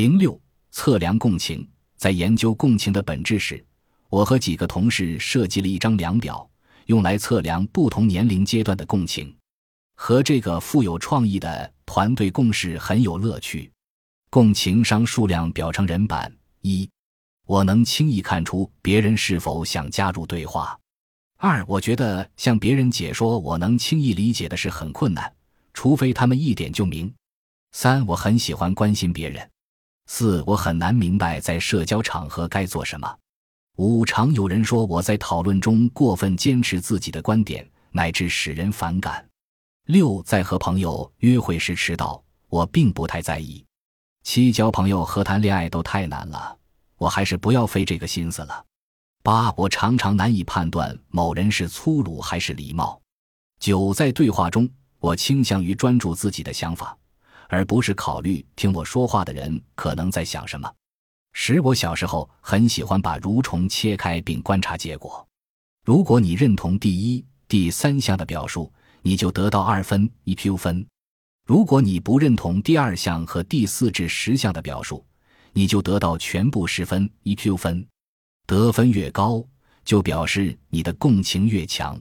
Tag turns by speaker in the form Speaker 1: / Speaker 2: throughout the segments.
Speaker 1: 零六测量共情，在研究共情的本质时，我和几个同事设计了一张量表，用来测量不同年龄阶段的共情。和这个富有创意的团队共事很有乐趣。共情商数量表成人版一，我能轻易看出别人是否想加入对话。二，我觉得向别人解说我能轻易理解的事很困难，除非他们一点就明。三，我很喜欢关心别人。四，我很难明白在社交场合该做什么。五，常有人说我在讨论中过分坚持自己的观点，乃至使人反感。六，在和朋友约会时迟到，我并不太在意。七，交朋友和谈恋爱都太难了，我还是不要费这个心思了。八，我常常难以判断某人是粗鲁还是礼貌。九，在对话中，我倾向于专注自己的想法，而不是考虑听我说话的人可能在想什么。十，我小时候很喜欢把蠕虫切开并观察结果。如果你认同第一、第三项的表述，你就得到二分 EQ 分；如果你不认同第二项和第四至十项的表述，你就得到全部十分 EQ 分。得分越高，就表示你的共情越强。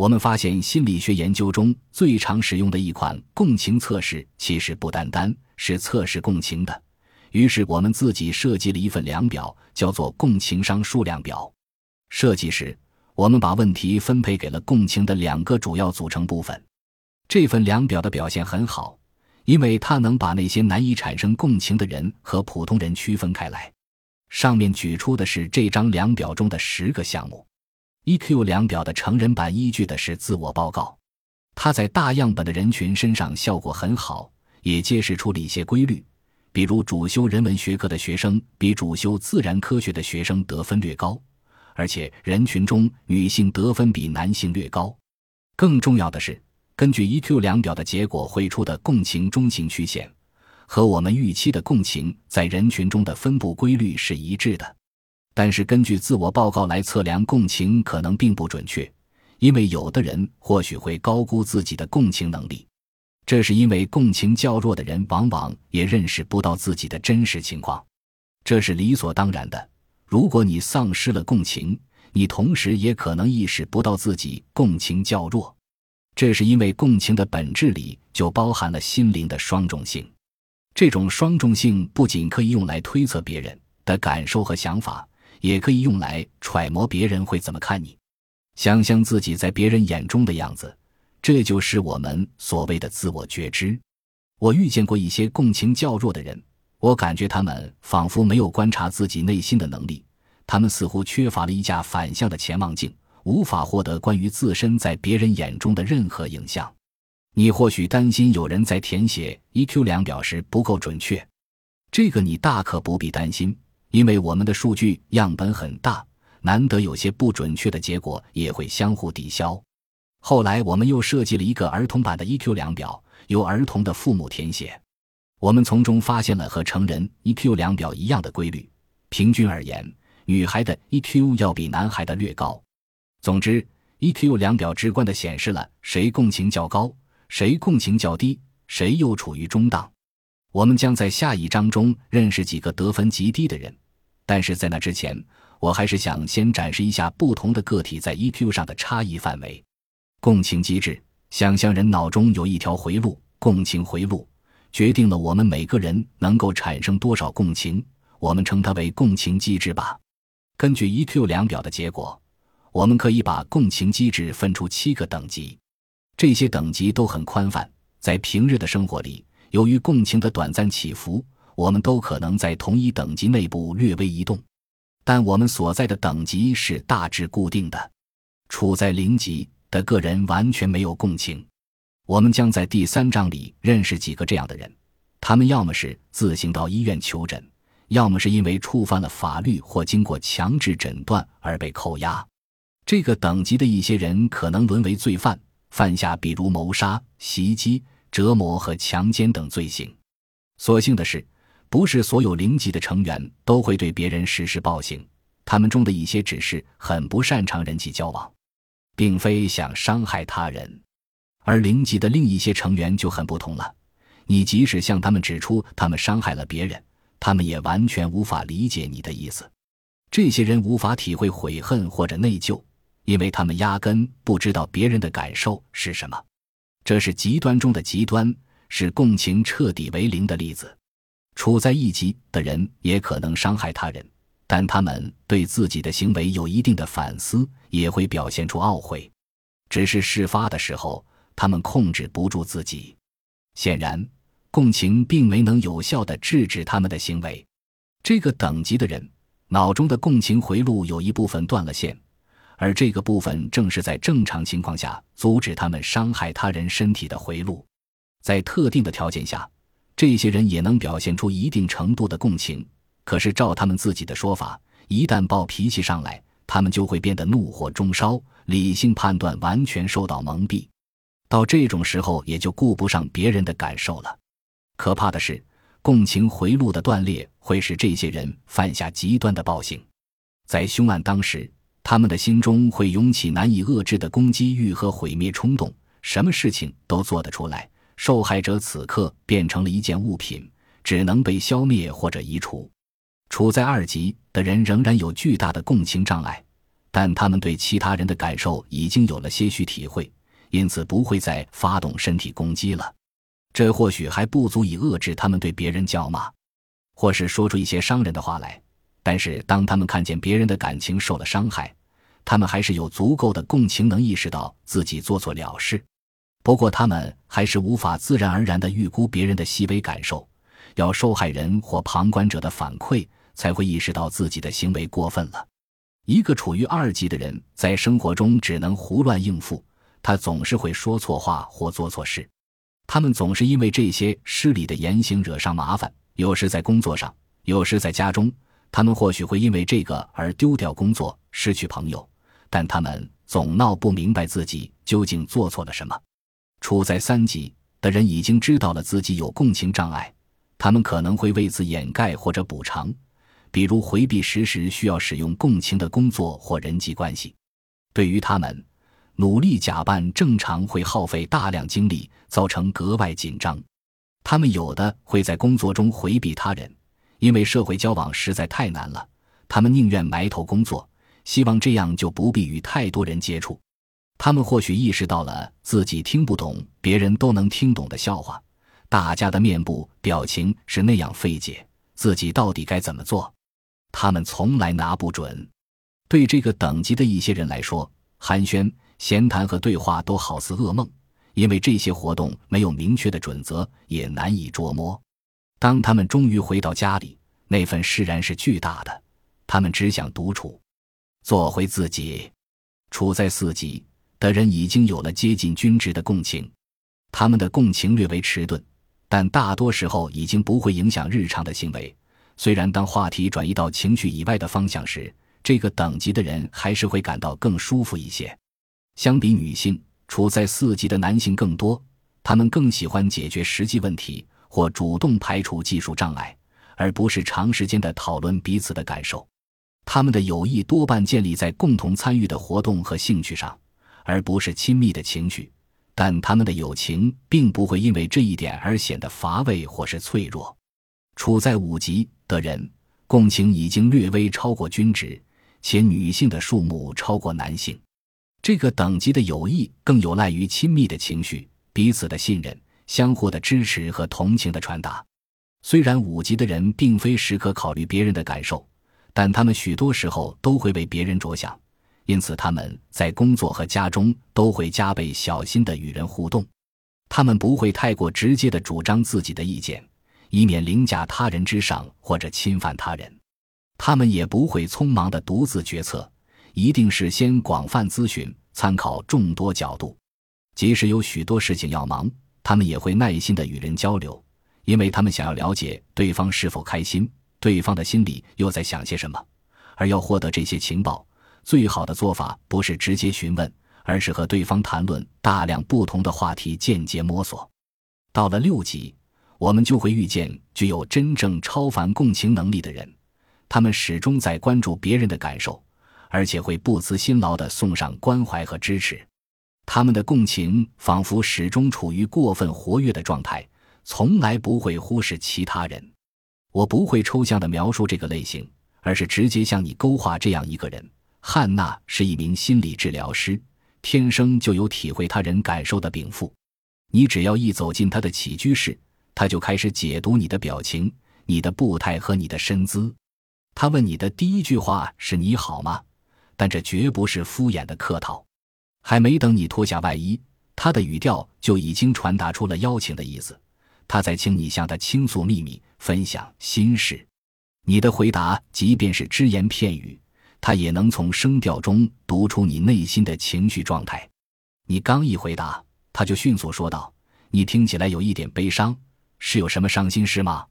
Speaker 1: 我们发现，心理学研究中最常使用的一款共情测试，其实不单单是测试共情的。于是，我们自己设计了一份量表，叫做共情商数量表。设计时，我们把问题分配给了共情的两个主要组成部分。这份量表的表现很好，因为它能把那些难以产生共情的人和普通人区分开来。上面举出的是这张量表中的十个项目。EQ 量表的成人版依据的是自我报告，它在大样本的人群身上效果很好，也揭示出了一些规律，比如主修人文学科的学生比主修自然科学的学生得分略高，而且人群中女性得分比男性略高。更重要的是，根据 EQ 量表的结果绘出的共情中情曲线。和我们预期的共情在人群中的分布规律是一致的，但是根据自我报告来测量共情可能并不准确，因为有的人或许会高估自己的共情能力，这是因为共情较弱的人往往也认识不到自己的真实情况，这是理所当然的。如果你丧失了共情，你同时也可能意识不到自己共情较弱，这是因为共情的本质里就包含了心灵的双重性。这种双重性不仅可以用来推测别人的感受和想法，也可以用来揣摩别人会怎么看你，想象自己在别人眼中的样子。这就是我们所谓的自我觉知。我遇见过一些共情较弱的人，我感觉他们仿佛没有观察自己内心的能力，他们似乎缺乏了一架反向的潜望镜，无法获得关于自身在别人眼中的任何影像。你或许担心有人在填写 EQ 量表时不够准确，这个你大可不必担心，因为我们的数据样本很大，难得有些不准确的结果也会相互抵消。后来我们又设计了一个儿童版的 EQ 量表，由儿童的父母填写，我们从中发现了和成人 EQ 量表一样的规律。平均而言，女孩的 EQ 要比男孩的略高。总之，EQ 量表直观地显示了谁共情较高。谁共情较低，谁又处于中档。我们将在下一章中认识几个得分极低的人，但是在那之前，我还是想先展示一下不同的个体在 EQ 上的差异范围。共情机制，想象人脑中有一条回路，共情回路决定了我们每个人能够产生多少共情，我们称它为共情机制吧。根据 EQ 量表的结果，我们可以把共情机制分出七个等级。这些等级都很宽泛，在平日的生活里，由于共情的短暂起伏，我们都可能在同一等级内部略微移动，但我们所在的等级是大致固定的。处在零级的个人完全没有共情。我们将在第三章里认识几个这样的人，他们要么是自行到医院求诊，要么是因为触犯了法律或经过强制诊断而被扣押。这个等级的一些人可能沦为罪犯。犯下比如谋杀、袭击、折磨和强奸等罪行。所幸的是，不是所有零级的成员都会对别人实施暴行。他们中的一些只是很不擅长人际交往，并非想伤害他人。而零级的另一些成员就很不同了。你即使向他们指出他们伤害了别人，他们也完全无法理解你的意思。这些人无法体会悔恨或者内疚，因为他们压根不知道别人的感受是什么。这是极端中的极端，是共情彻底为零的例子。处在一级的人也可能伤害他人，但他们对自己的行为有一定的反思，也会表现出懊悔。只是事发的时候，他们控制不住自己。显然，共情并没能有效地制止他们的行为。这个等级的人。脑中的共情回路有一部分断了线，而这个部分正是在正常情况下阻止他们伤害他人身体的回路。在特定的条件下，这些人也能表现出一定程度的共情。可是，照他们自己的说法，一旦暴脾气上来，他们就会变得怒火中烧，理性判断完全受到蒙蔽。到这种时候，也就顾不上别人的感受了。可怕的是。共情回路的断裂会使这些人犯下极端的暴行，在凶案当时，他们的心中会涌起难以遏制的攻击欲和毁灭冲动，什么事情都做得出来。受害者此刻变成了一件物品，只能被消灭或者移除。处在二级的人仍然有巨大的共情障碍，但他们对其他人的感受已经有了些许体会，因此不会再发动身体攻击了。这或许还不足以遏制他们对别人叫骂，或是说出一些伤人的话来。但是，当他们看见别人的感情受了伤害，他们还是有足够的共情，能意识到自己做错了事。不过，他们还是无法自然而然地预估别人的细微感受，要受害人或旁观者的反馈，才会意识到自己的行为过分了。一个处于二级的人，在生活中只能胡乱应付，他总是会说错话或做错事。他们总是因为这些失礼的言行惹上麻烦，有时在工作上，有时在家中。他们或许会因为这个而丢掉工作、失去朋友，但他们总闹不明白自己究竟做错了什么。处在三级的人已经知道了自己有共情障碍，他们可能会为此掩盖或者补偿，比如回避时时需要使用共情的工作或人际关系。对于他们。努力假扮正常会耗费大量精力，造成格外紧张。他们有的会在工作中回避他人，因为社会交往实在太难了。他们宁愿埋头工作，希望这样就不必与太多人接触。他们或许意识到了自己听不懂别人都能听懂的笑话，大家的面部表情是那样费解，自己到底该怎么做？他们从来拿不准。对这个等级的一些人来说，寒暄。闲谈和对话都好似噩梦，因为这些活动没有明确的准则，也难以捉摸。当他们终于回到家里，那份释然是巨大的。他们只想独处，做回自己。处在四级的人已经有了接近均值的共情，他们的共情略为迟钝，但大多时候已经不会影响日常的行为。虽然当话题转移到情绪以外的方向时，这个等级的人还是会感到更舒服一些。相比女性，处在四级的男性更多，他们更喜欢解决实际问题或主动排除技术障碍，而不是长时间的讨论彼此的感受。他们的友谊多半建立在共同参与的活动和兴趣上，而不是亲密的情绪。但他们的友情并不会因为这一点而显得乏味或是脆弱。处在五级的人，共情已经略微超过均值，且女性的数目超过男性。这个等级的友谊更有赖于亲密的情绪、彼此的信任、相互的支持和同情的传达。虽然五级的人并非时刻考虑别人的感受，但他们许多时候都会为别人着想，因此他们在工作和家中都会加倍小心的与人互动。他们不会太过直接的主张自己的意见，以免凌驾他人之上或者侵犯他人。他们也不会匆忙的独自决策。一定是先广泛咨询，参考众多角度。即使有许多事情要忙，他们也会耐心的与人交流，因为他们想要了解对方是否开心，对方的心里又在想些什么。而要获得这些情报，最好的做法不是直接询问，而是和对方谈论大量不同的话题，间接摸索。到了六级，我们就会遇见具有真正超凡共情能力的人，他们始终在关注别人的感受。而且会不辞辛劳地送上关怀和支持，他们的共情仿佛始终处于过分活跃的状态，从来不会忽视其他人。我不会抽象的描述这个类型，而是直接向你勾画这样一个人：汉娜是一名心理治疗师，天生就有体会他人感受的禀赋。你只要一走进他的起居室，他就开始解读你的表情、你的步态和你的身姿。他问你的第一句话是“你好吗”，但这绝不是敷衍的客套。还没等你脱下外衣，他的语调就已经传达出了邀请的意思。他在请你向他倾诉秘密，分享心事。你的回答，即便是只言片语，他也能从声调中读出你内心的情绪状态。你刚一回答。他就迅速说道：“你听起来有一点悲伤，是有什么伤心事吗？”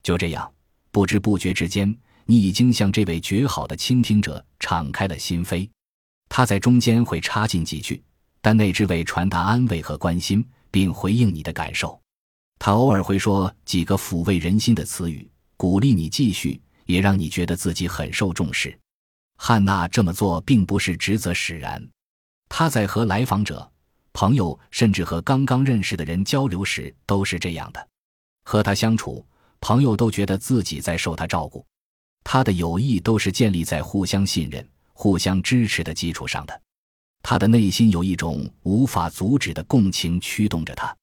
Speaker 1: 就这样，不知不觉之间，你已经向这位绝好的倾听者敞开了心扉。他在中间会插进几句，但那只为传达安慰和关心，并回应你的感受。他偶尔会说几个抚慰人心的词语，鼓励你继续，也让你觉得自己很受重视。汉娜这么做并不是职责使然，他在和来访者。朋友甚至和刚刚认识的人交流时都是这样的，和他相处，朋友都觉得自己在受他照顾。他的友谊都是建立在互相信任、互相支持的基础上的。他的内心有一种无法阻止的共情驱动着他。